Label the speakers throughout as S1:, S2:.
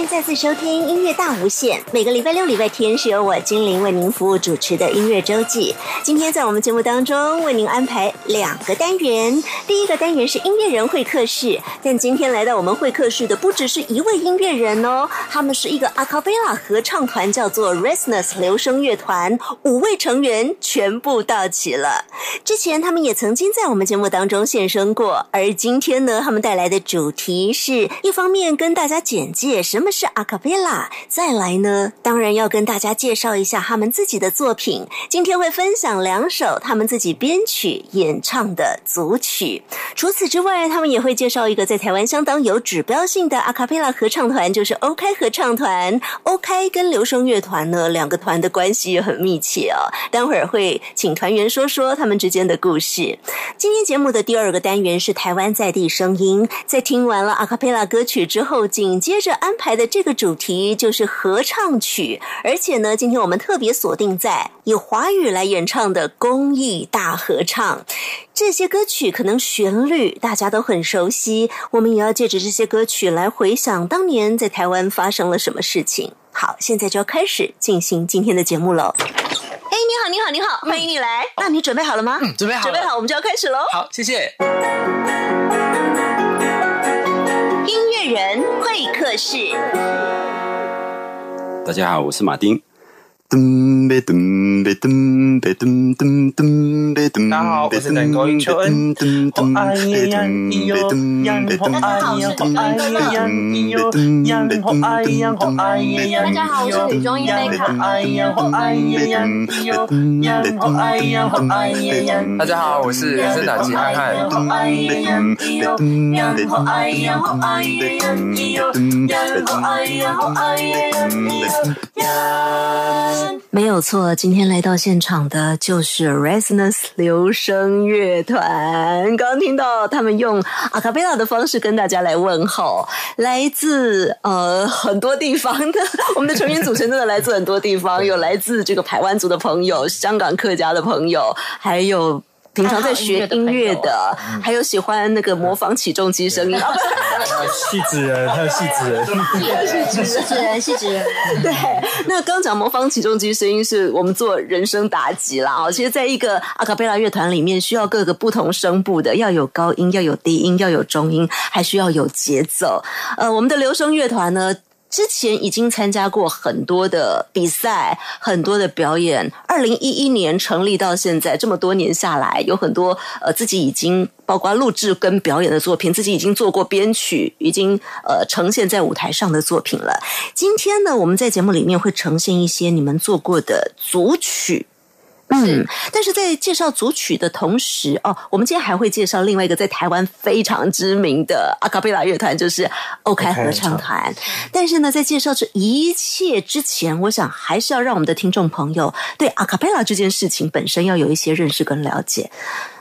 S1: 迎再次收听音乐大无限。每个礼拜六、礼拜天是由我精灵为您服务主持的音乐周记。今天在我们节目当中为您安排两个单元。第一个单元是音乐人会客室，但今天来到我们会客室的不只是一位音乐人哦，他们是一个阿卡贝拉合唱团，叫做 Restless 流声乐团，五位成员全部到齐了。之前他们也曾经在我们节目当中现身过，而今天呢，他们带来的主题是一方面跟大家简介什么是阿卡贝拉，再来呢，当然要跟大家介绍一下他们自己的作品。今天会分享两首他们自己编曲演唱的组曲。除此之外，他们也会介绍一个在台湾相当有指标性的阿卡贝拉合唱团，就是 OK 合唱团。OK 跟流声乐团呢，两个团的关系也很密切哦。待会儿会请团员说说他们之间的故事。今天节目的第二个单元是台湾在地声音。在听完了阿卡贝拉歌曲之后，紧接着安排的这个主题就是合唱曲，而且呢，今天我们特别锁定在以华语来演唱的公益大合唱。这些歌曲可能旋律大家都很熟悉，我们也要借着这些歌曲来回想当年在台湾发生了什么事情。好，现在就要开始进行今天的节目喽。哎，你好，你好，你好，欢迎你来。那你准备好了吗？
S2: 嗯，准备好，
S1: 准备好，我们就要开始喽。
S2: 好，谢谢。
S1: 人会客室，
S3: 大家好，我是马丁。噔呗噔呗噔呗噔噔噔呗噔。
S2: 大家好，我是能够英秋恩。哦哎呀咿哟呀，哦哎呀，哦哎呀咿哟呀，哦哎呀，哦哎呀。
S4: 大家好，我是女中音贝卡。
S2: 哎呀，哦哎呀咿哟呀，哦哎呀，哦哎呀。大家好，我是人生打击汉汉。哦哎呀咿哟。呀，哦哎呀，哦哎呀咿哟呀，哦哎呀，哦哎呀咿哟呀。
S1: 没有错，今天来到现场的就是 Resonance 流声乐团。刚刚听到他们用阿卡贝拉的方式跟大家来问候，来自呃很多地方的，我们的成员组成真的来自很多地方，有来自这个台湾族的朋友、香港客家的朋友，还有。平常在学音乐的，还有喜欢那个模仿起重机声音，
S5: 戏子人，还有戏子人，
S4: 戏子人，戏子人。
S1: 对，那刚讲模仿起重机声音是我们做人声打击啦。哦，其实在一个阿卡贝拉乐团里面，需要各个不同声部的，要有高音，要有低音，要有中音，还需要有节奏。呃，我们的留声乐团呢？之前已经参加过很多的比赛，很多的表演。二零一一年成立到现在这么多年下来，有很多呃自己已经包括录制跟表演的作品，自己已经做过编曲，已经呃呈现在舞台上的作品了。今天呢，我们在节目里面会呈现一些你们做过的组曲。嗯，但是在介绍组曲的同时，哦，我们今天还会介绍另外一个在台湾非常知名的阿卡贝拉乐团，就是 OK 合唱团。但是呢，在介绍这一切之前，我想还是要让我们的听众朋友对阿卡贝拉这件事情本身要有一些认识跟了解。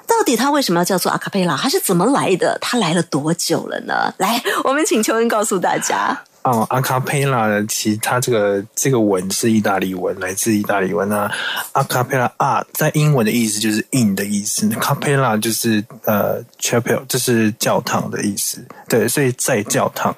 S1: 到底它为什么要叫做阿卡贝拉？它是怎么来的？它来了多久了呢？来，我们请邱恩告诉大家。
S5: 哦，阿卡佩拉的？其实它这个这个文是意大利文，来自意大利文啊。阿卡佩拉啊，在英文的意思就是 in 的意思，卡佩拉就是呃 chapel，这是教堂的意思。对，所以在教堂，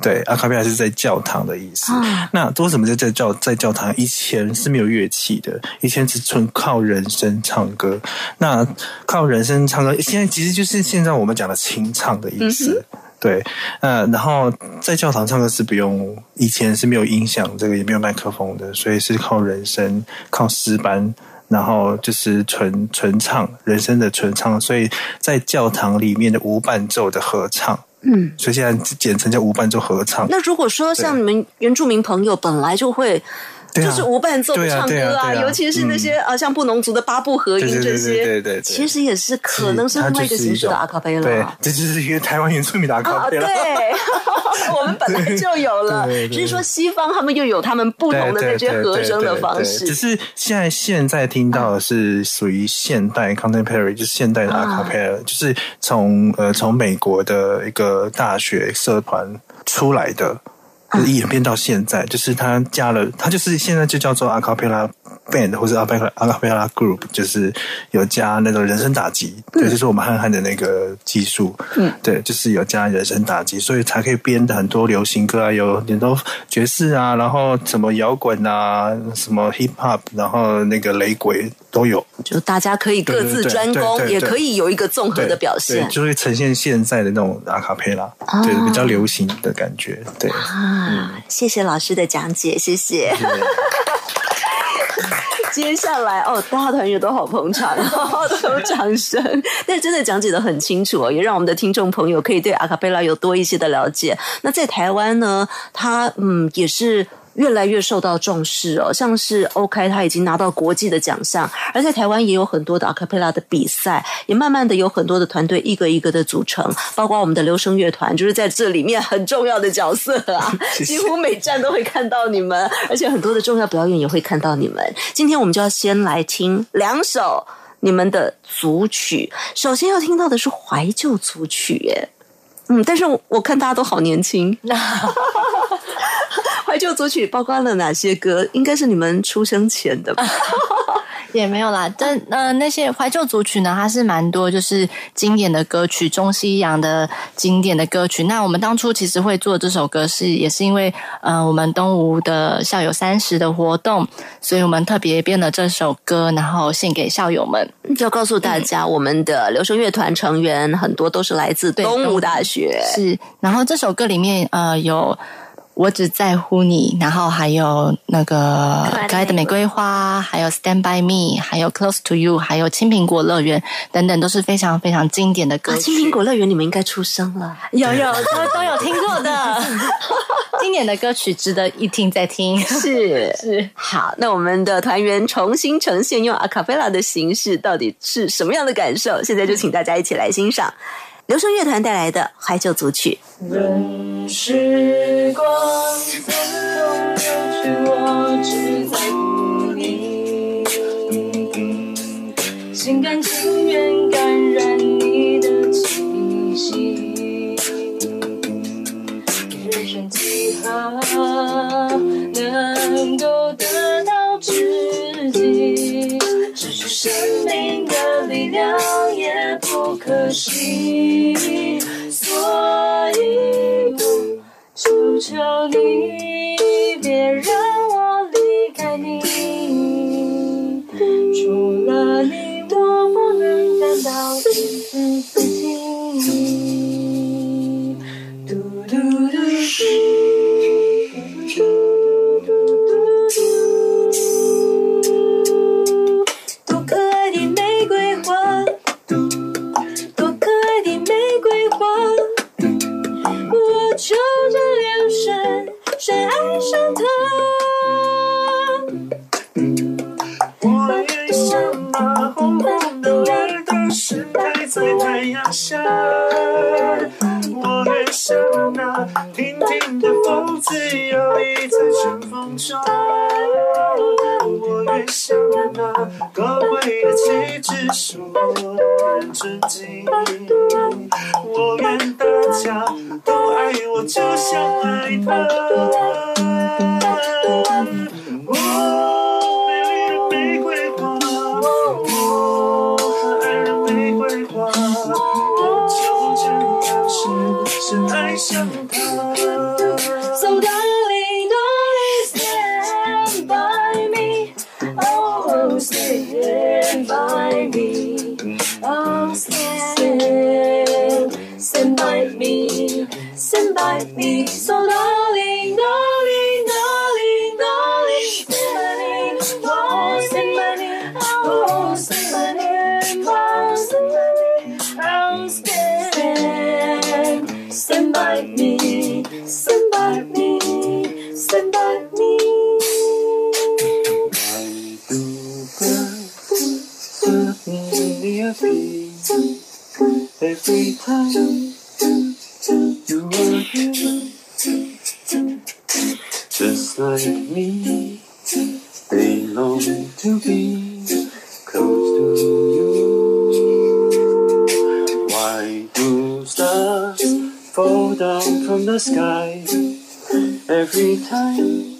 S5: 对，阿卡贝拉是在教堂的意思。那为什么在在教在教堂？以前是没有乐器的，以前只纯靠人声唱歌。那靠人声唱歌，现在其实就是现在我们讲的清唱的意思。对，呃，然后在教堂唱歌是不用，以前是没有音响，这个也没有麦克风的，所以是靠人声，靠诗班，然后就是纯纯唱人声的纯唱，所以在教堂里面的无伴奏的合唱，嗯，所以现在简称叫无伴奏合唱。
S1: 那如果说像你们原住民朋友本来就会。就是无伴奏的唱歌啊，尤其是那些啊，像布农族的八部合音这些，
S5: 对对，
S1: 其实也是可能是另外一个形式的阿卡贝拉。
S5: 对，这就是一个台湾原住民的阿卡贝拉。
S1: 对，我们本来就有了，只是说西方他们又有他们不同的那些和声的方式。
S5: 只是现在现在听到的是属于现代 contemporary，就是现代的阿卡贝拉，就是从呃从美国的一个大学社团出来的。就演变到现在，就是他加了，他就是现在就叫做 acapella band 或者 acapella acapella group，就是有加那种人声打击，对，就是我们汉汉的那个技术，嗯，对，就是有加人声打击，所以才可以编的很多流行歌啊，有很多爵士啊，然后什么摇滚啊，什么 hip hop，然后那个雷鬼都有，
S1: 就大家可以各自专攻，也可以有一个综合的表现。
S5: 对，就会呈现现在的那种阿卡贝拉，对，比较流行的感觉，对。
S1: 啊！谢谢老师的讲解，谢谢。接下来哦，大团圆都好捧场，都有掌声。但真的讲解的很清楚哦，也让我们的听众朋友可以对阿卡贝拉有多一些的了解。那在台湾呢，他嗯也是。越来越受到重视哦，像是 OK，他已经拿到国际的奖项，而在台湾也有很多的阿卡贝拉的比赛，也慢慢的有很多的团队一个一个的组成，包括我们的留声乐团，就是在这里面很重要的角色啊，几乎每站都会看到你们，而且很多的重要表演也会看到你们。今天我们就要先来听两首你们的组曲，首先要听到的是怀旧组曲，耶。嗯，但是我我看大家都好年轻。怀旧组曲包括了哪些歌？应该是你们出生前的吧？
S4: 也没有啦，但呃，那些怀旧组曲呢，它是蛮多，就是经典的歌曲，中西洋的经典的歌曲。那我们当初其实会做这首歌是，也是因为呃，我们东吴的校友三十的活动，所以我们特别编了这首歌，然后献给校友们。
S1: 要告诉大家，我们的留声乐团成员很多都是来自
S4: 对
S1: 东吴大学。
S4: 是，然后这首歌里面呃有。我只在乎你，然后还有那个可爱的玫瑰花，还有 Stand by Me，还有 Close to You，还有青苹果乐园等等，都是非常非常经典的歌
S1: 啊，青苹果乐园你们应该出生了。
S4: 有有都都有听过的，经典的歌曲值得一听再听。
S1: 是。
S4: 是，
S1: 好，那我们的团员重新呈现用阿卡贝拉的形式，到底是什么样的感受？现在就请大家一起来欣赏留声乐团带来的怀旧组曲。
S6: 任时光匆匆流去，我只在乎你，心甘情愿感染你的气息。人生几何不可惜，所以我求求你，别让我离开你。除了你，我不能感到一丝丝情意。嘟嘟，嘟上它？
S7: 我愿像那红红的耳朵盛开在太阳下，我愿像那亭亭的风姿摇曳在春风中，我也像那高贵的气质是我人尊敬，我愿大家都爱我，就像爱他。我美丽的玫瑰花，我可爱的玫瑰花，我就这样深深爱上它。
S6: and bite me. So darling, darling, darling, darling, money, lost in money, lost in money. I'll stand, stand by me, stand by me, stand by me.
S7: Every time
S3: Every time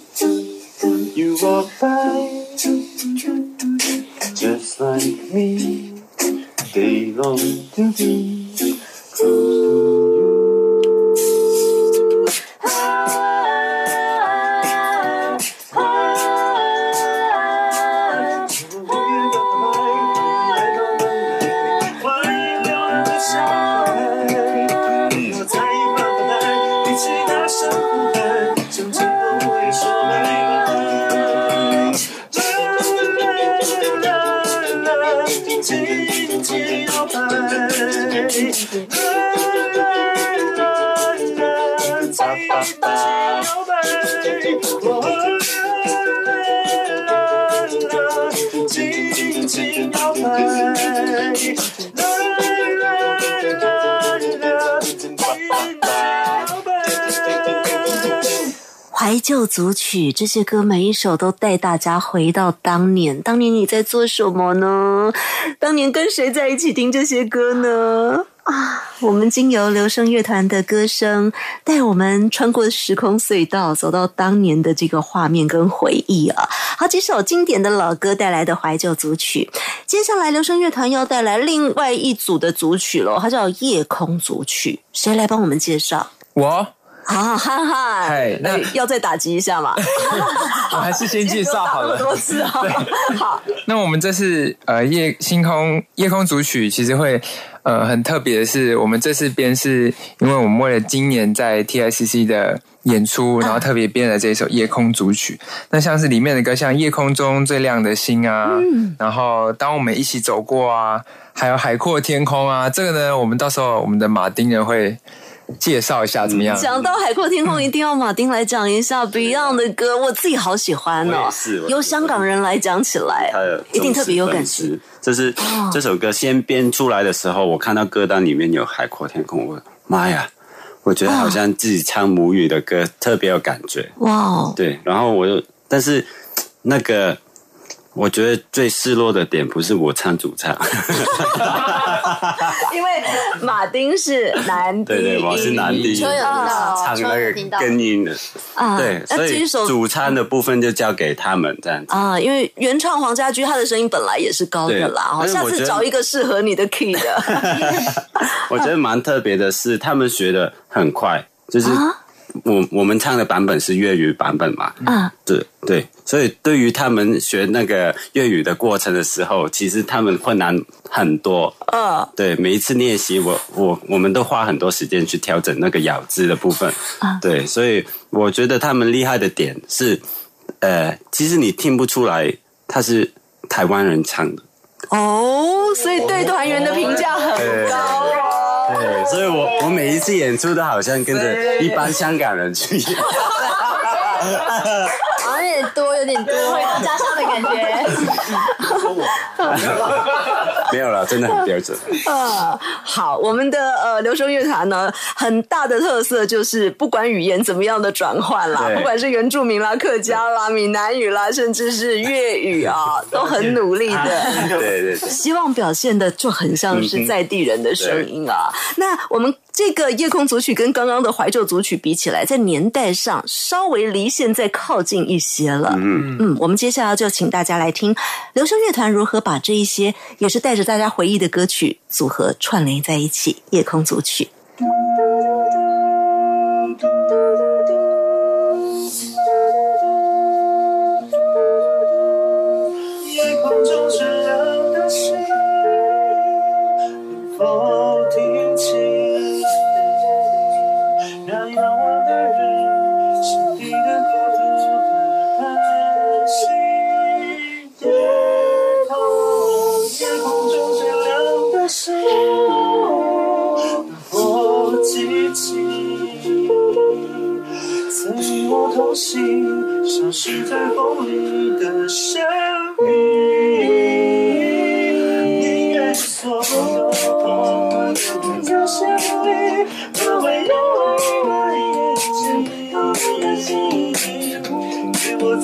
S1: 这些歌，每一首都带大家回到当年。当年你在做什么呢？当年跟谁在一起听这些歌呢？啊，我们经由留声乐团的歌声，带我们穿过时空隧道，走到当年的这个画面跟回忆啊！好几首经典的老歌带来的怀旧组曲。接下来，留声乐团要带来另外一组的组曲喽，它叫夜空组曲。谁来帮我们介绍？
S2: 我
S1: 啊，哈哈，
S2: 嗨那
S1: 哎 要再打击一下嘛？
S2: 我还是先介绍好了。
S1: 多次啊，好，
S2: 那我们这次呃夜星空夜空组曲其实会呃很特别的是，我们这次编是因为我们为了今年在 TICC 的演出，然后特别编了这首夜空组曲。那像是里面的歌，像夜空中最亮的星啊，然后当我们一起走过啊，还有海阔天空啊，这个呢，我们到时候我们的马丁呢会介绍一下怎么样？
S1: 讲到海阔天空，一定要马丁来讲一下 Beyond 的歌，我自己好喜欢哦
S3: 是。
S1: 由香港人来讲起来，一定特别有感
S3: 忠
S1: 情。
S3: 实粉丝。这是这首歌先编出来的时候，我看到歌单里面有《海阔天空》，我妈呀，我觉得好像自己唱母语的歌特别有感觉。
S1: 哇哦，
S3: 对，然后我又，但是那个我觉得最失落的点不是我唱主唱，
S1: 因为马丁是男低
S3: 对对，我是男低音，
S4: 秋有听到
S3: 唱那个
S4: 秋有听到
S3: 根音的，
S1: 啊
S3: 对，所以主唱的部分就交给他们这样子。
S1: 啊，因为原唱黄家驹他的声音本来也是高的啦，哦下次找一个适合你的 key 的
S3: 我觉得蛮特别的是，他们学的很快，就是
S1: 啊
S3: 我我们唱的版本是粤语版本嘛，
S1: 啊，
S3: 对对，所以对于他们学那个粤语的过程的时候，其实他们困难很多。
S1: 嗯。
S3: 对，每一次练习，我我我们都花很多时间去调整那个咬字的部分。
S1: 啊
S3: 对，所以我觉得他们厉害的点是，呃，其实你听不出来他是台湾人唱的。
S1: 哦，所以对团员的评价很高
S3: 所以我我每一次演出都好像跟着一般香港人去演。
S4: 好像有点多，有点多，回到家乡的感觉。
S3: 没有了，真的很标准。
S1: 呃，好，我们的呃留声乐团呢，很大的特色就是不管语言怎么样的转换啦，不管是原住民啦、客家啦、闽南语啦，甚至是粤语啊，都很努力的。
S3: 对对对，
S1: 希望表现的就很像是在地人的声音啊。那我们这个夜空组曲跟刚刚的怀旧组曲比起来，在年代上稍微离现在靠近一些了。
S3: 嗯，
S1: 嗯，我们接下来就请大家来听留声乐团如何把这一些也是带着大家回忆的歌曲组合串联在一起。夜空组曲。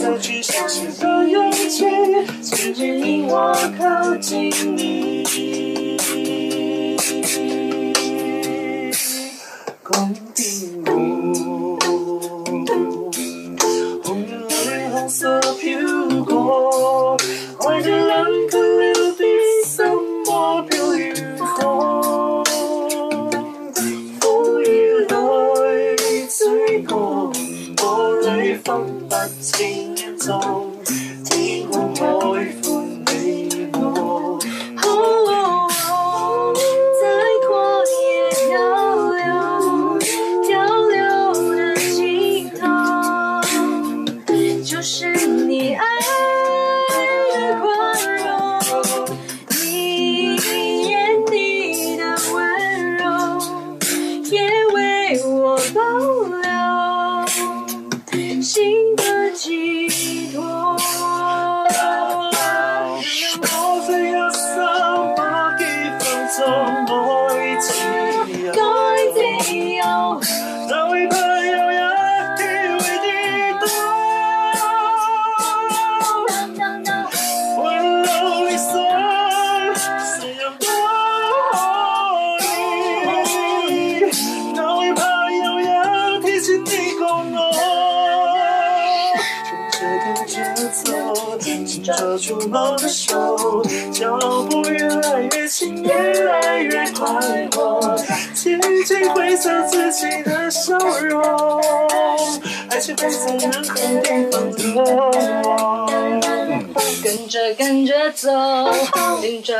S7: 再去相信的勇气，是指引我靠近你。
S3: 红日红色。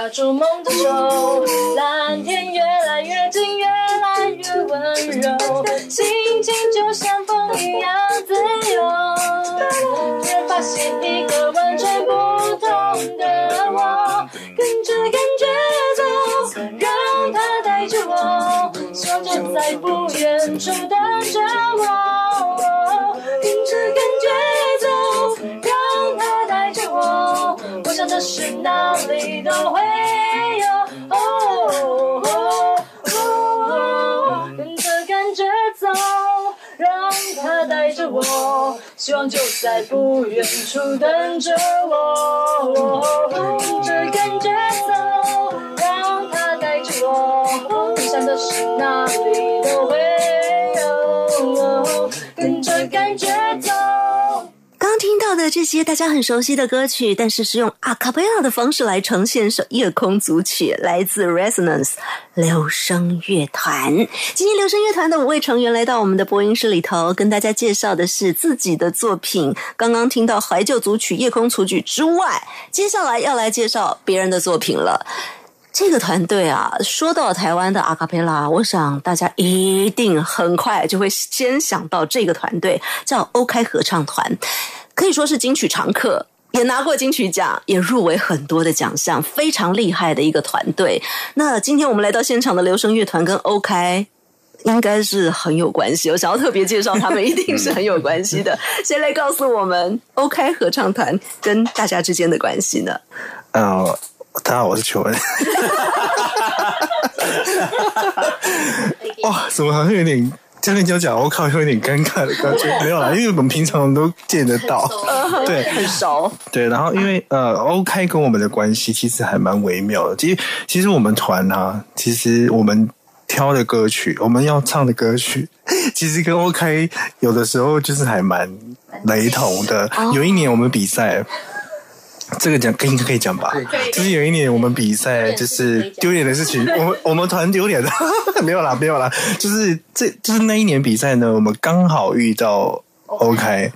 S3: 抓住梦的手，
S6: 蓝天越来越近，越来越温柔，心情就像风一样自由，突然发现一个完全不同的我，跟着感觉走，让它带着我，希望就在不远处等着我，跟着感觉走，让它带着我，我想这是哪里都会我，希望就在不远处等着我。跟着感觉走，让它带着我，梦想的是哪里都会有。跟着感觉走。
S1: 的这些大家很熟悉的歌曲，但是是用阿卡贝拉的方式来呈现首夜空组曲，来自 Resonance 留声乐团。今天留声乐团的五位成员来到我们的播音室里头，跟大家介绍的是自己的作品。刚刚听到怀旧组曲《夜空组曲》之外，接下来要来介绍别人的作品了。这个团队啊，说到台湾的阿卡贝拉，我想大家一定很快就会先想到这个团队，叫欧开合唱团，可以说是金曲常客。也拿过金曲奖，也入围很多的奖项，非常厉害的一个团队。那今天我们来到现场的留声乐团跟 OK 应该是很有关系，我想要特别介绍他们，一定是很有关系的。谁来告诉我们 OK 合唱团跟大家之间的关系呢？
S5: 呃，大家好，我是邱恩。哇，怎么好像有点教练教讲，我靠，有点尴尬的感觉。没有啦，因为我们平常都见得到，对，
S1: 很熟，
S5: 对，然后因为呃，OK 跟我们的关系其实还蛮微妙的。其实其实我们团啊，其实我们挑的歌曲，我们要唱的歌曲，其实跟 OK 有的时候就是还蛮雷同的。有一年我们比赛。这个讲应该可以讲吧，就是有一年我们比赛，就是丢脸的事情，我们 我们团丢脸的，没有啦没有啦，就是这就是那一年比赛呢，我们刚好遇到 OK，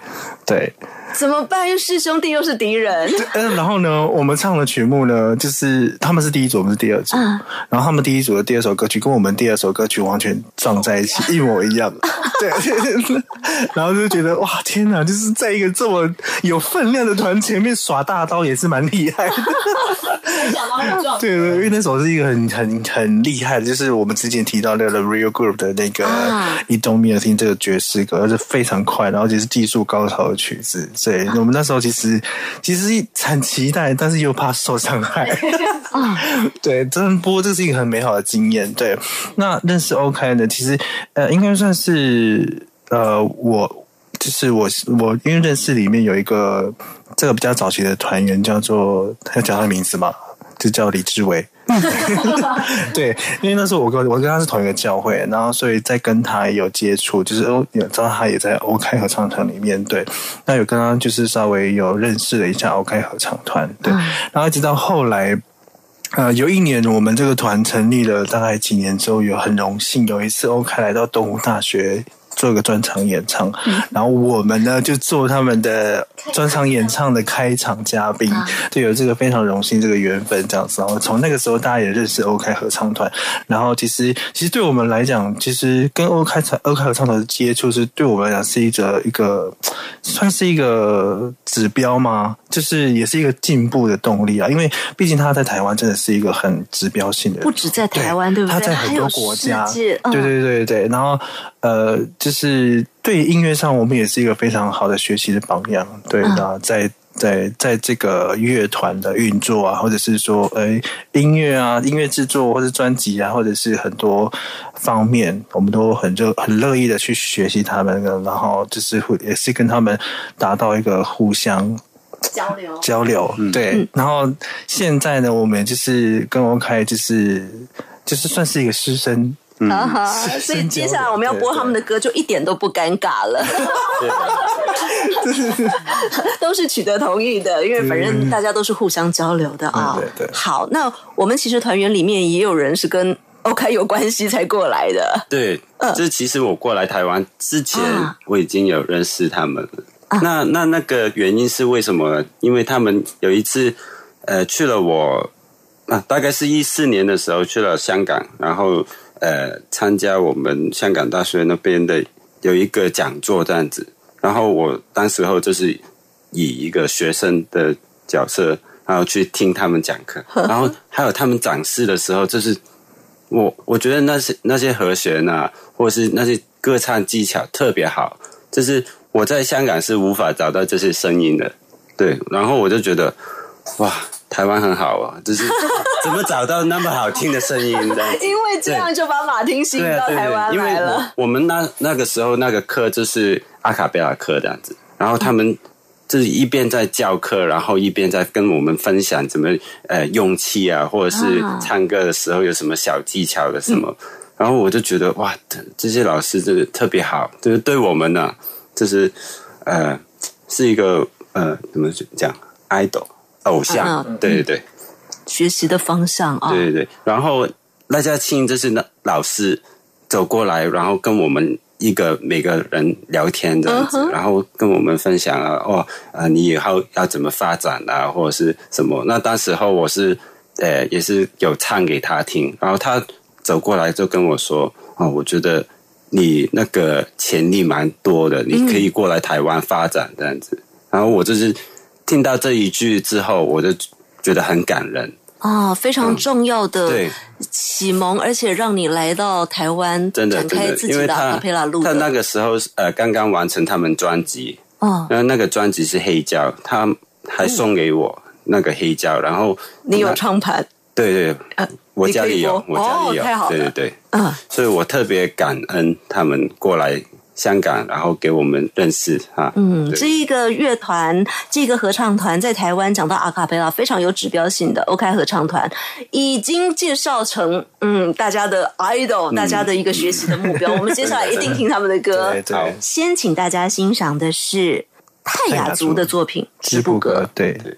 S5: 对，
S1: 怎么办？又是兄弟又是敌人，
S5: 嗯，然后呢，我们唱的曲目呢，就是他们是第一组，我们是第二组，
S1: 嗯
S5: 然后他们第一组的第二首歌曲跟我们第二首歌曲完全撞在一起，一模一样，对，然后就觉得哇，天哪，就是在一个这么有分量的团前面耍大刀也是蛮厉害的。
S6: 没想到。
S5: 对对，因为那首是一个很很很厉害的，就是我们之前提到那个 Real Group 的那个
S1: 啊《
S5: 一动面听这个爵士歌，而且非常快，然后也是技术高超的曲子。所以我们那时候其实其实很期待，但是又怕受伤害。对，真的，不过这是一个很美好的经验。对，那认识 OK 呢，其实呃，应该算是呃，我就是我我因为认识里面有一个这个比较早期的团员叫做要讲他的名字吗？就叫李志伟。对，因为那时候我跟我跟他是同一个教会，然后所以在跟他有接触，就是哦有知道他也在 OK 合唱团里面，对，那有跟他就是稍微有认识了一下 OK 合唱团，对，然后一直到后来。呃，有一年我们这个团成立了大概几年之后，有很荣幸有一次 OK 来到东吴大学做一个专场演唱，
S1: 嗯
S5: 然后我们呢就做他们的专场演唱的开场嘉宾，
S1: 啊
S5: 就有这个非常荣幸这个缘分这样子。然后从那个时候大家也认识 OK 合唱团，然后其实其实对我们来讲，其实跟 OK 团 OK 合唱团的接触是对我们来讲是一个一个算是一个指标吗？就是也是一个进步的动力啊，因为毕竟他在台湾真的是一个很指标性的，
S1: 不止在台湾，对不对？
S5: 他在很多国家，
S1: 嗯
S5: 对对对对。然后呃，就是对音乐上，我们也是一个非常好的学习的榜样。对，
S1: 嗯
S5: 那在在在这个乐团的运作啊，或者是说呃音乐啊、音乐制作，或者专辑啊，或者是很多方面，我们都很热很乐意的去学习他们，然后就是会也是跟他们达到一个互相。
S1: 交流。
S5: 交流，对。然后现在呢，我们就是跟王凯就是就是算是一个师生，
S1: 啊哈，所以接下来我们要播他们的歌，就一点都不尴尬了，都是取得同意的，因为反正大家都是互相交流的啊。
S5: 对对对。
S1: 好，那我们其实团员里面也有人是跟 OK 有关系才过来的，
S8: 对，这其实我过来台湾之前
S1: 啊，
S8: 我已经有认识他们了。那那那个原因是为什么？呢？因为他们有一次，呃，去了我啊，大概是一四年的时候去了香港，然后呃，参加我们香港大学那边的有一个讲座这样子。然后我当时候就是以一个学生的角色，然后去听他们讲课，然后还有他们展示的时候，就是我我觉得那些那些和弦啊，或者是那些歌唱技巧特别好，就是我在香港是无法找到这些声音的，对，然后我就觉得哇，台湾很好啊，就是 怎么找到那么好听的声音这样子
S1: 因为这样就把马丁吸引到台湾来了。
S8: 我我们那那个时候那个课就是阿卡贝拉课这样子，然后他们就是一边在教课，然后一边在跟我们分享怎么呃用气啊，或者是
S1: 啊。
S8: 唱歌的时候有什么小技巧的什么，然后我就觉得哇，这些老师真的特别好，就是对我们呢、就是呃是一个呃怎么讲 idol 偶像，
S1: 嗯
S8: 对对对。
S1: 学习的方向啊，
S8: 对对对，然后赖家庆就是那老师走过来，然后跟我们一个每个人聊天这样子，然后跟我们分享啊，哦，啊，你以后要怎么发展啊，或者是什么？那当时候我是呃也是有唱给他听，然后他走过来就跟我说，哦，我觉得你那个潜力蛮多的，你可以过来台湾发展这样子。然后我就是听到这一句之后，我就觉得很感人。
S1: 啊，非常重要的
S8: 对。
S1: 启蒙，而且让你来到台湾展开自，己的
S8: 因为他
S1: a 佩拉路
S8: 他那。个时候呃刚刚完成他们专辑，
S1: 哦，
S8: 然后那个专辑是黑胶，他还送给我那个黑胶，然后
S1: 你有
S8: 那
S1: 唱盘，
S8: 对对，
S1: 呃
S8: 我家里有，我家里有，对对对，
S1: 嗯，
S8: 所以我特别感恩他们过来香港，然后给我们认识哈。
S1: 嗯，这一个乐团，这个合唱团在台湾讲到阿卡贝拉，非常有指标性的。OK，合唱团已经介绍成嗯，大家的 idol，大家的一个学习的目标。我们接下来一定听他们的歌。先请大家欣赏的是泰雅族的作品《织布歌》。
S5: 对
S1: 对。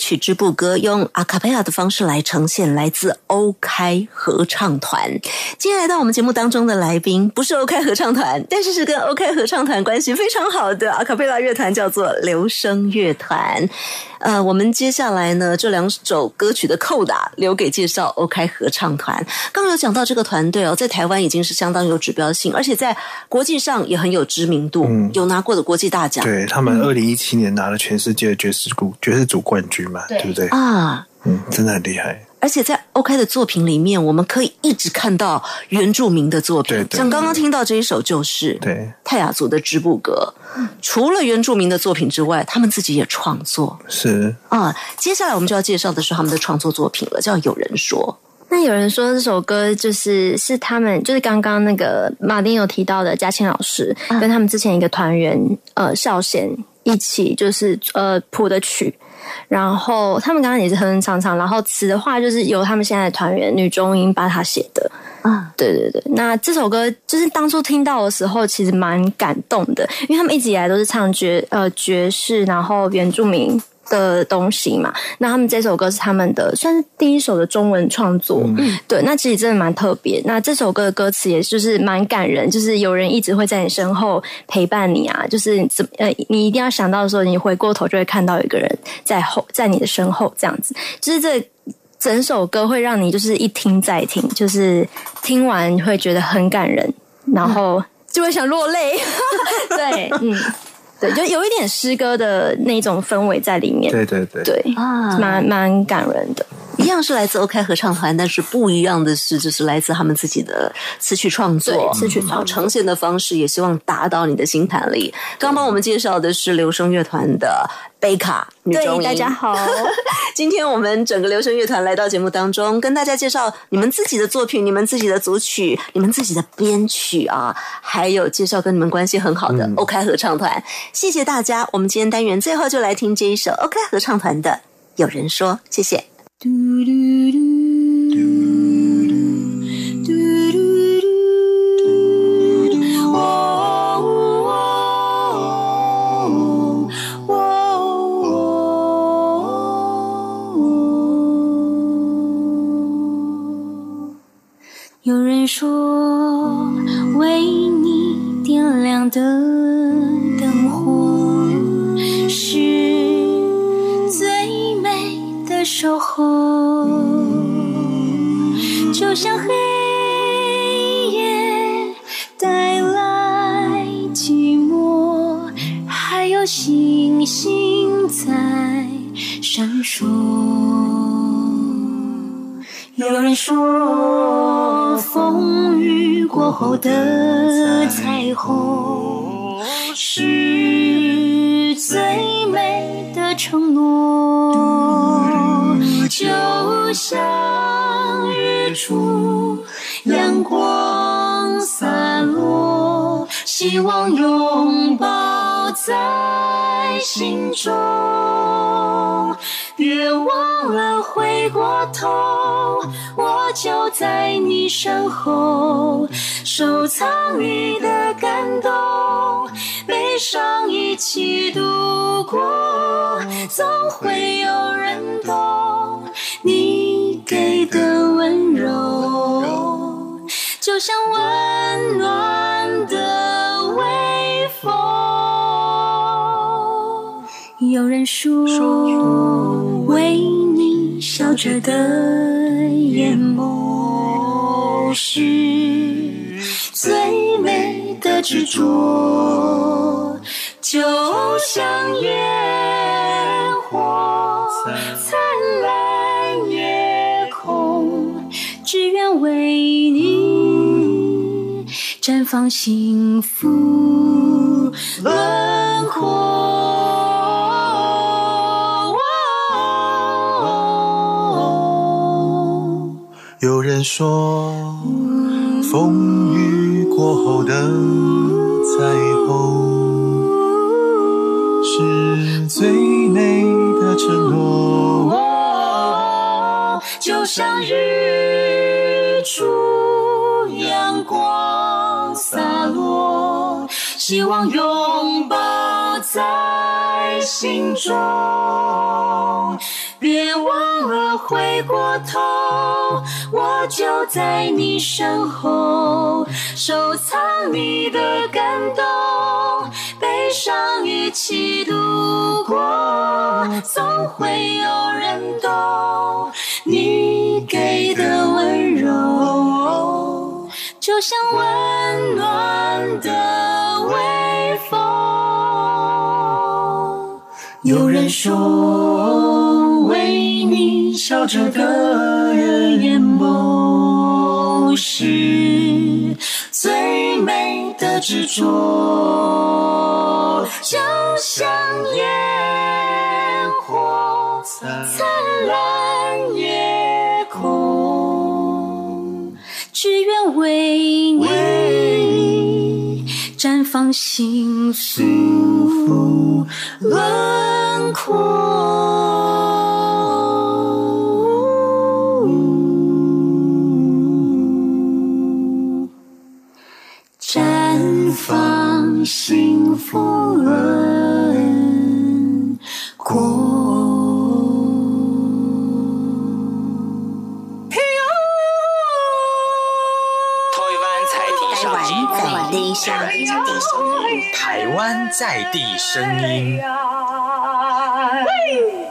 S1: 曲《之不歌》用阿卡贝拉的方式来呈现，来自欧开合唱团。今天来到我们节目当中的来宾不是欧开合唱团，但是是跟欧开合唱团关系非常好的阿卡贝拉乐团，叫做留声乐团。呃，我们接下来呢，这两首歌曲的扣打留给介绍 OK 合唱团。刚刚有讲到这个团队哦，在台湾已经是相当有指标性，而且在国际上也很有知名度，
S5: 嗯
S1: 有拿过的国际大奖
S5: 对他们二零一七年拿了全世界的爵士鼓爵士组冠军嘛，对不对？
S1: 啊。
S5: 嗯，真的很厉害。
S1: 而且在 OK 的作品里面，我们可以一直看到原住民的作品，
S5: 对对。
S1: 像刚刚听到这一首就是
S5: 对，
S1: 泰雅族的织布歌。除了原住民的作品之外，他们自己也创作。
S5: 是。
S1: 啊。接下来我们就要介绍的是他们的创作作品了，叫《有人说。
S9: 那有人说这首歌就是是他们就是刚刚那个马丁有提到的嘉庆老师、跟他们之前一个团员呃少贤一起就是呃谱的曲，然后他们刚刚也是哼哼唱唱，然后词的话就是由他们现在的团员女中音帮他写的。》
S1: 啊，
S9: 对对对，那这首歌就是当初听到的时候，其实蛮感动的，因为他们一直以来都是唱爵呃爵士，然后原住民的东西嘛。那他们这首歌是他们的算是第一首的中文创作，嗯，对，那其实真的蛮特别。那这首歌的歌词也就是蛮感人，就是有人一直会在你身后陪伴你啊，就是怎么呃，你一定要想到的时候，你回过头就会看到一个人在后，在你的身后这样子，就是这。整首歌会让你就是一听再听，就是听完会觉得很感人，然后就会想落泪。对，嗯，对，就有一点诗歌的那种氛围在里面。
S5: 对对对，
S9: 对，
S1: 啊，
S9: 蛮蛮感人的。
S1: 一样是来自 OK 合唱团，但是不一样的是，就是来自他们自己的词曲创作，
S9: 对词曲创作
S1: 然后呈现的方式，也希望打到你的心坎里。刚帮我们介绍的是留声乐团的贝卡女中
S9: 对，
S1: 音，
S9: 大家好。
S1: 今天我们整个留声乐团来到节目当中，跟大家介绍你们自己的作品、你们自己的组曲、你们自己的编曲啊，还有介绍跟你们关系很好的 OK 合唱团。谢谢大家，我们今天单元最后就来听这一首 OK 合唱团的《有人说》，谢谢。
S6: 有人说，后的彩虹是最美的承诺，就像日出，阳光洒落，希望拥抱在心中。别忘了回过头，我就在你身后，收藏你的感动，悲伤一起度过，总会有人懂你给的温柔，就像温暖的微风。有人说，为你笑着的眼眸是最美的执着，就像烟火灿烂夜空，只愿为你绽放幸福轮廓。
S3: 说，风雨过后的彩虹是最美的承诺。
S6: 就像日出，阳光洒落，希望拥抱在心中。别忘了回过头，我就在你身后，收藏你的感动，悲伤一起度过，总会有人懂你给的温柔，就像温暖的微风。有人说，为你笑着的眼眸是最美的执着，就像烟火灿烂夜空，只愿为你绽放幸福轮廓，
S2: 在地声音。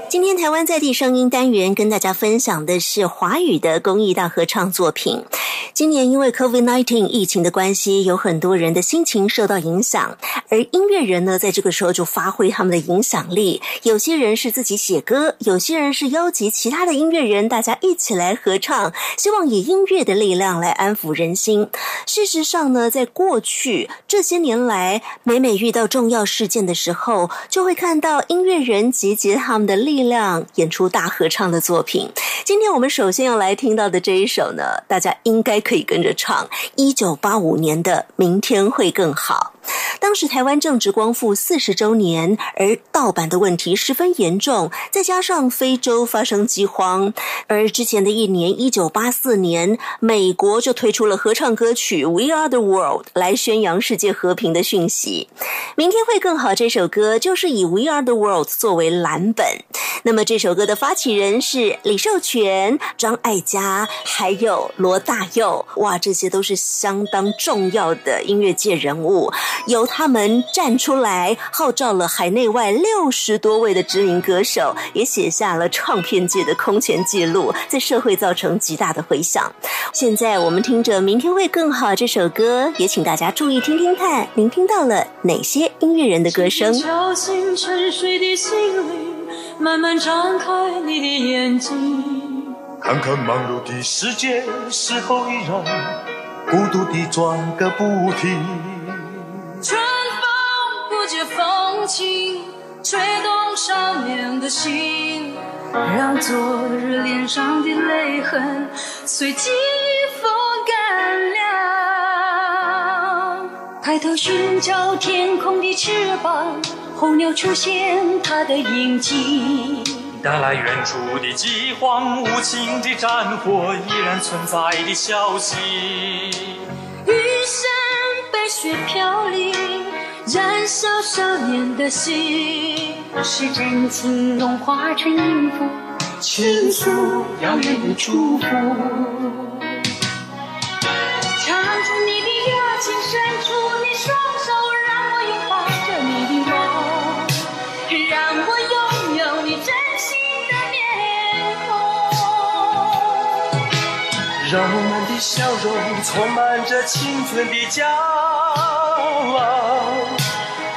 S1: 今天台湾在地声音单元跟大家分享的是华语的公益大合唱作品。今年因为 COVID-19 疫情的关系，有很多人的心情受到影响，而音乐人呢，在这个时候就发挥他们的影响力。有些人是自己写歌，有些人是邀集其他的音乐人，大家一起来合唱，希望以音乐的力量来安抚人心。事实上呢，在过去这些年来，每每遇到重要事件的时候，就会看到音乐人集结他们的力量，演出大合唱的作品。今天我们首先要来听到的这一首呢，大家应该可以跟着唱。一九八五年的《明天会更好》，当时台湾正值光复四十周年，而盗版的问题十分严重，再加上非洲发生饥荒，而之前的一年一九八四年，美国就推出了合唱歌曲《We Are the World》来宣扬世界和平的讯息。明天会更好这首歌就是以《We Are the World》作为蓝本，那么这首歌的发起人是李寿全、张艾嘉，还有罗大佑。哇，这些都是相当重要的音乐界人物，由他们站出来，号召了海内外六十多位的知名歌手，也写下了唱片界的空前记录，在社会造成极大的回响。现在我们听着《明天会更好》这首歌，也请大家注意听听看，您听到了哪些音乐人的歌声？
S6: 沉睡的心灵，慢慢张开你的眼睛。
S3: 看看忙碌的世界是否依然孤独地转个不停。
S6: 情，吹动少年的心，让昨日脸上的泪痕随季风干了。抬头寻找天空的翅膀，候鸟出现它的影迹。
S3: 带来远处的饥荒，无情的战火依然存在的消息。
S6: 雨伞被雪飘零，燃烧少年的心。是真情融化成音符，倾诉遥远的祝福。唱出你的热情，伸出你双手，让我拥抱着你的梦，让我拥有你真心的面孔。
S3: 让我们的笑容充满着青春的骄傲，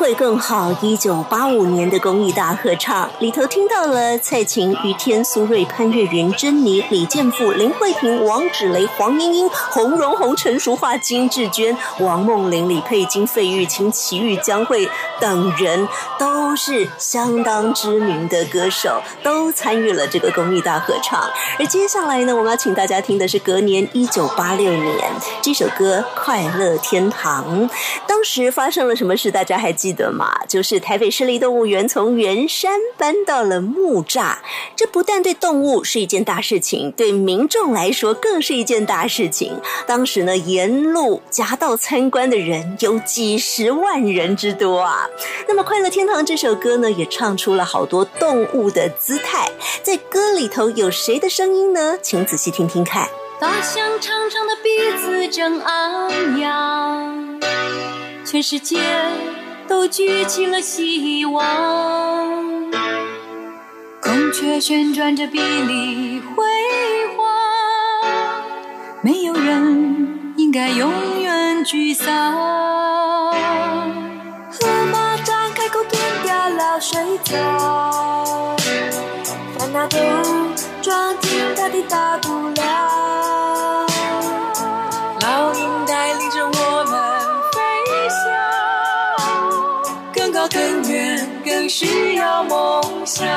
S1: 会更好。一九八五年的公益大合唱里头，听到了蔡琴、于天、苏芮、潘越云、珍妮、李健富、林慧萍、王芷蕾、黄莺莺、洪荣宏、陈淑桦、金志娟、王梦玲、李佩金、费玉清、齐豫、江蕙等人，都是相当知名的歌手，都参与了这个公益大合唱。而接下来呢，我们要请大家听的是隔年一九八六年这首歌《快乐天堂》。当时发生了什么事？大家还记得吗？就是台北市立动物园从圆山搬到了木栅，这不但对动物是一件大事情，对民众来说更是一件大事情。当时呢，沿路夹道参观的人有几十万人之多啊。那么，《快乐天堂》这首歌呢，也唱出了好多动物的姿态。在歌里头有谁的声音呢？请仔细听听看。
S6: 大象长长的鼻子正昂扬，全世界都举起了希望。孔雀旋转着碧丽辉煌，没有人应该永远沮丧。水草，烦恼都装进它的大肚量。老鹰带领着我们飞翔，更高更远，更需要梦想。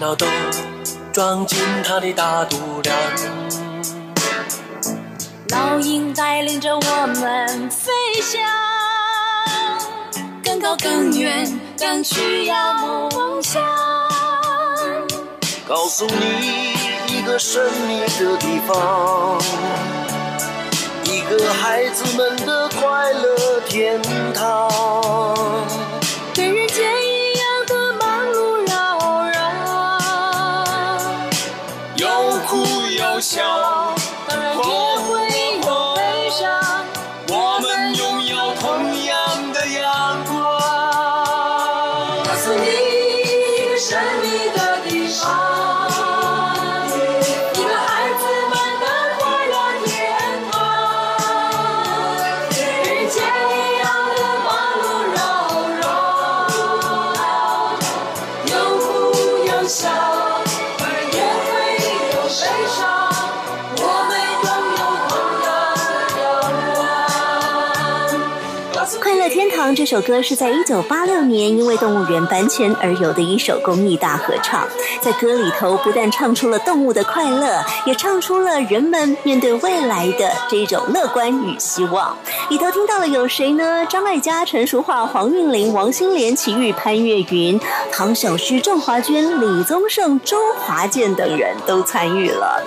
S6: 脑都装进它的大肚量。老鹰带领着我们飞翔，更高更远，更需要梦想。
S3: 告诉你一个神秘的地方，一个孩子们的快乐天堂。有》
S1: 这首歌是在一九八六年因为动物园搬迁而有的一首公益大合唱。在歌里头，不但唱出了动物的快乐，也唱出了人们面对未来的这种乐观与希望。里头听到了有谁呢？张艾嘉、陈淑桦、黄韵玲、王心莲、齐豫、潘越云、唐小旭、郑华娟、李宗盛、周华健等人都参与了。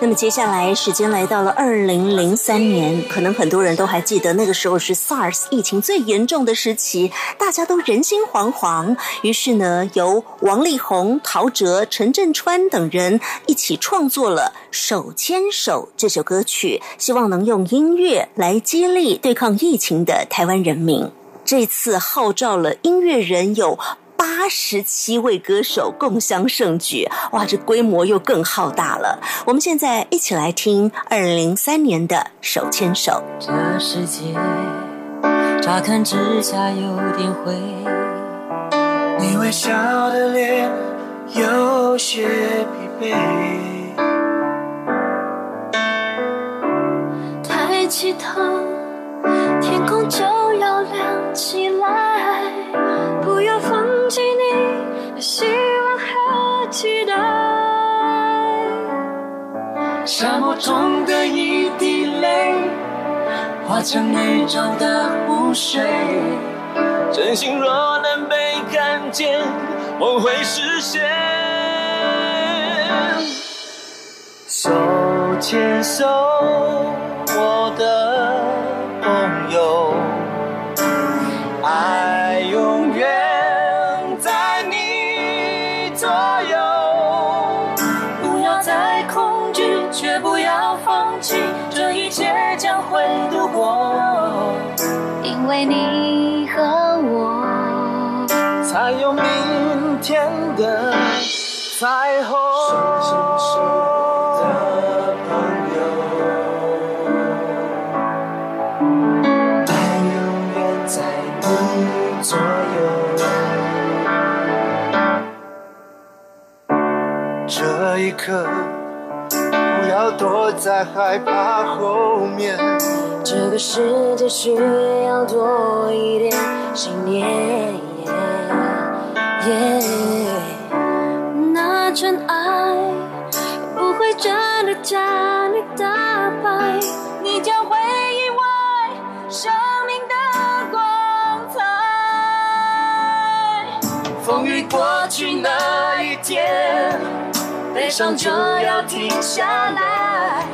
S1: 那么接下来时间来到了二零零三年，可能很多人都还记得那个时候是 SARS 疫情最严重的时期，大家都人心惶惶。于是呢，由王力宏、陶喆、陈振川等人一起创作了《手牵手》这首歌曲，希望能用音乐来激励对抗疫情的台湾人民。这次号召了音乐人有。八十七位歌手共襄盛举，哇，这规模又更浩大了。我们现在一起来听二零零三年的《手牵手》。
S6: 这世界乍看之下有点灰，
S3: 你微笑的脸有些疲惫。
S6: 抬起头，天空就要亮起来，不要放弃你的希望和期待。沙漠中的一滴泪，化成宇宙的湖水。真心若能被看见，梦会实现。手牵手，在害怕后面。
S10: 这个世界需要多一点信念。那纯爱不会真的将你打败，
S6: 你将会意外生命的光彩。风雨过去那一天，悲伤就要停下来，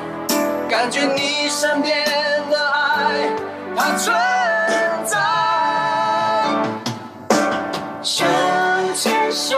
S6: 感觉你身边的爱，它存在。手牵手，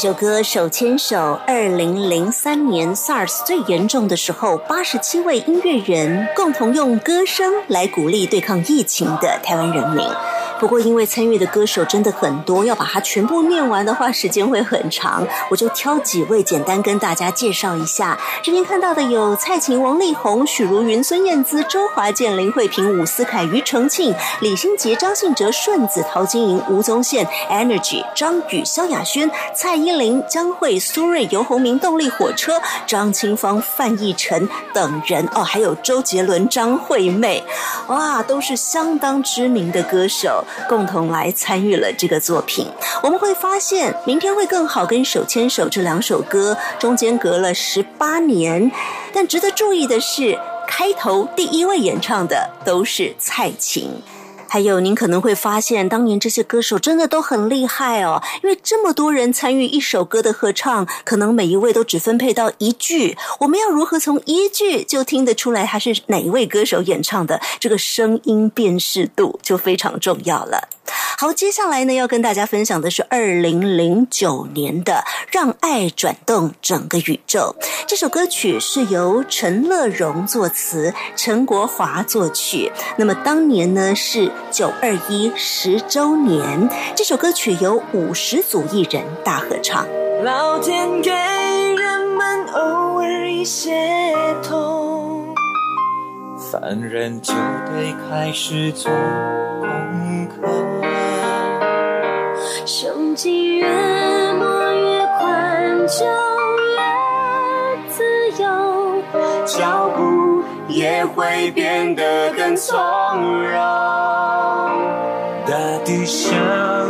S6: 这
S1: 首歌《手牵手》，二零零三年 SARS 最严重的时候，八十七位音乐人共同用歌声来鼓励对抗疫情的台湾人民。不过，因为参与的歌手真的很多，要把它全部念完的话，时间会很长。我就挑几位简单跟大家介绍一下。这边看到的有蔡琴、王力宏、许茹芸、孙燕姿、周华健、林慧萍、伍思凯、庾澄庆、李心洁、张信哲、顺子、陶晶莹、吴宗宪、Energy、张宇、萧亚轩、蔡依林、江蕙、苏芮、游鸿明、动力火车、张清芳、范逸臣等人哦，还有周杰伦、张惠妹，哇，都是相当知名的歌手。共同来参与了这个作品。我们会发现，《明天会更好》跟《手牵手》这两首歌中间隔了十八年，但值得注意的是，开头第一位演唱的都是蔡琴。还有，您可能会发现，当年这些歌手真的都很厉害哦，因为这么多人参与一首歌的合唱，可能每一位都只分配到一句。我们要如何从一句就听得出来他是哪一位歌手演唱的？这个声音辨识度就非常重要了。好，接下来呢，要跟大家分享的是二零零九年的《让爱转动整个宇宙》这首歌曲，是由陈乐融作词，陈国华作曲。那么当年呢是九二一十周年，这首歌曲由五十组艺人大合唱。
S6: 老天给人们偶尔一些痛，凡人就得开始做。
S3: 胸襟越磨越宽，就越自由。
S6: 脚步也会变得更从容。大地向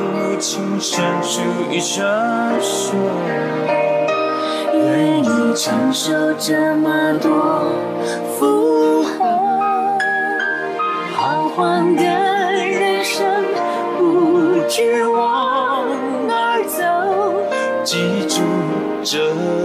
S6: 母亲伸出一双手，
S3: 愿意承受这么多负荷，彷徨的人生不知
S6: 这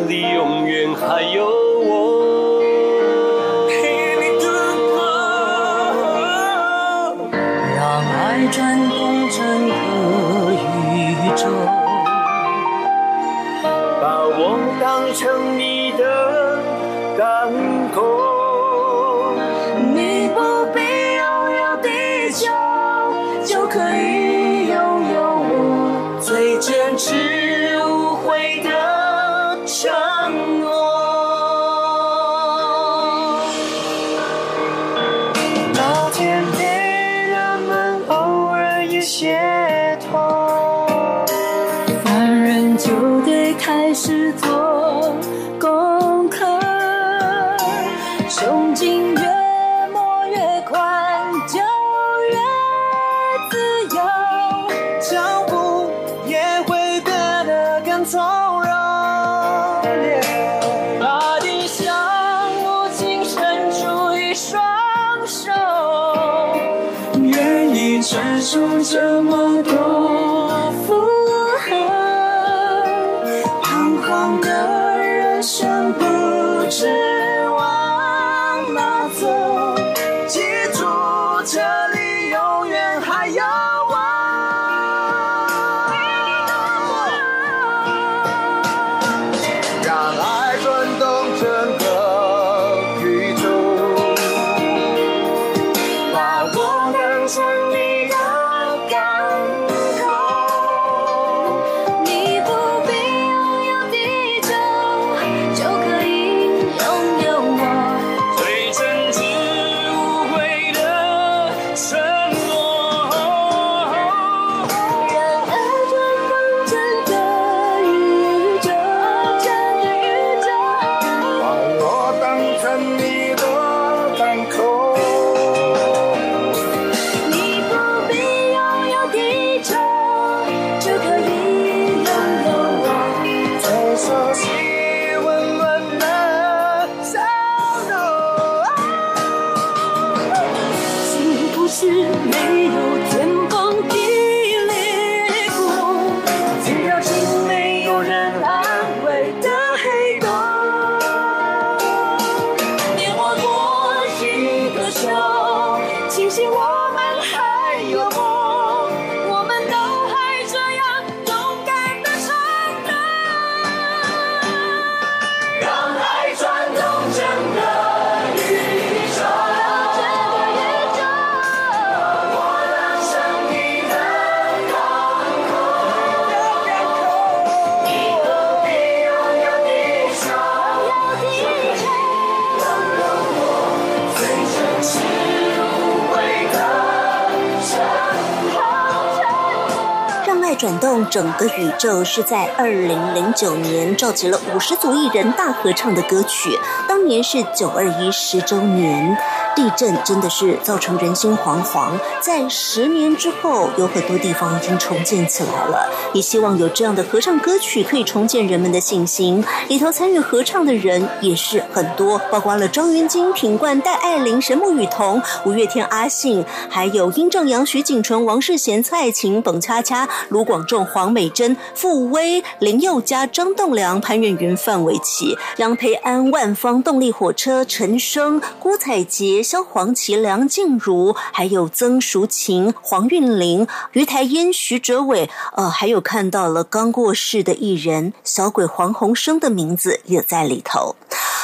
S6: 整个宇宙
S3: 是
S1: 在二零零九年召集了五十组艺人大合唱的歌曲，当年是九二一十周年。地震真的是造成人心惶惶，在十年之后，有很多地方已经重建起来了。也希望有这样的合唱歌曲可以重建人们的信心。里头参与合唱的人也是很多，包括了张元京、品冠、戴爱玲、神木雨桐、五月天阿信，还有殷正阳、徐锦纯、王世贤、蔡琴、董恰恰、卢广。仲、黄美珍、傅威、林宥嘉、张栋梁、潘越云、范玮琪、杨培安、万方、动力火车、陈升、郭采洁、萧煌奇、梁静茹，还有曾淑琴、黄韵玲、于台烟、徐哲伟，呃，还有看到了刚过世的艺人小鬼黄鸿生的名字也在里头。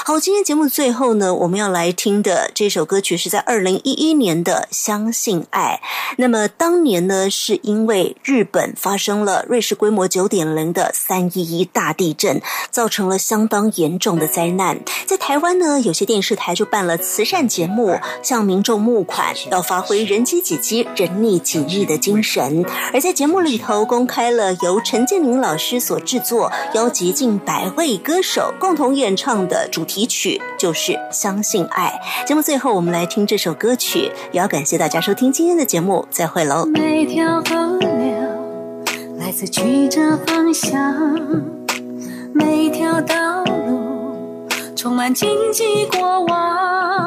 S1: 好，今天节目最后呢，我们要来听的这首歌曲是在二零一一年的《相信爱》。那么当年呢，是因为日本发生了瑞士规模九点零的三一一大地震，造成了相当严重的灾难。在台湾呢，有些电视台就办了慈善节目，向民众募款，要发挥人机己机、人溺己溺的精神。而在节目里头，公开了由陈建宁老师所制作，邀集近百位歌手共同演唱的主题曲，就是《相信爱》。节目最后，我们来听这首歌曲，也要感谢大家收听今天的节目，再会喽。
S3: 每条河流来自曲折方向，每条道路充满荆棘过往，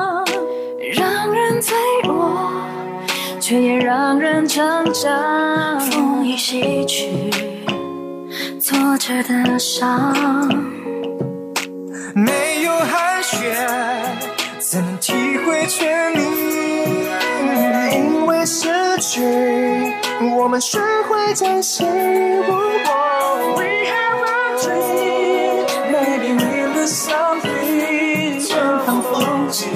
S3: 脆弱，却也让人成长。风已洗去挫折的伤。
S6: 没有寒雪，怎能体会全你？因为失去，我们学会珍惜。We have a dream, maybe we lose something。前方风景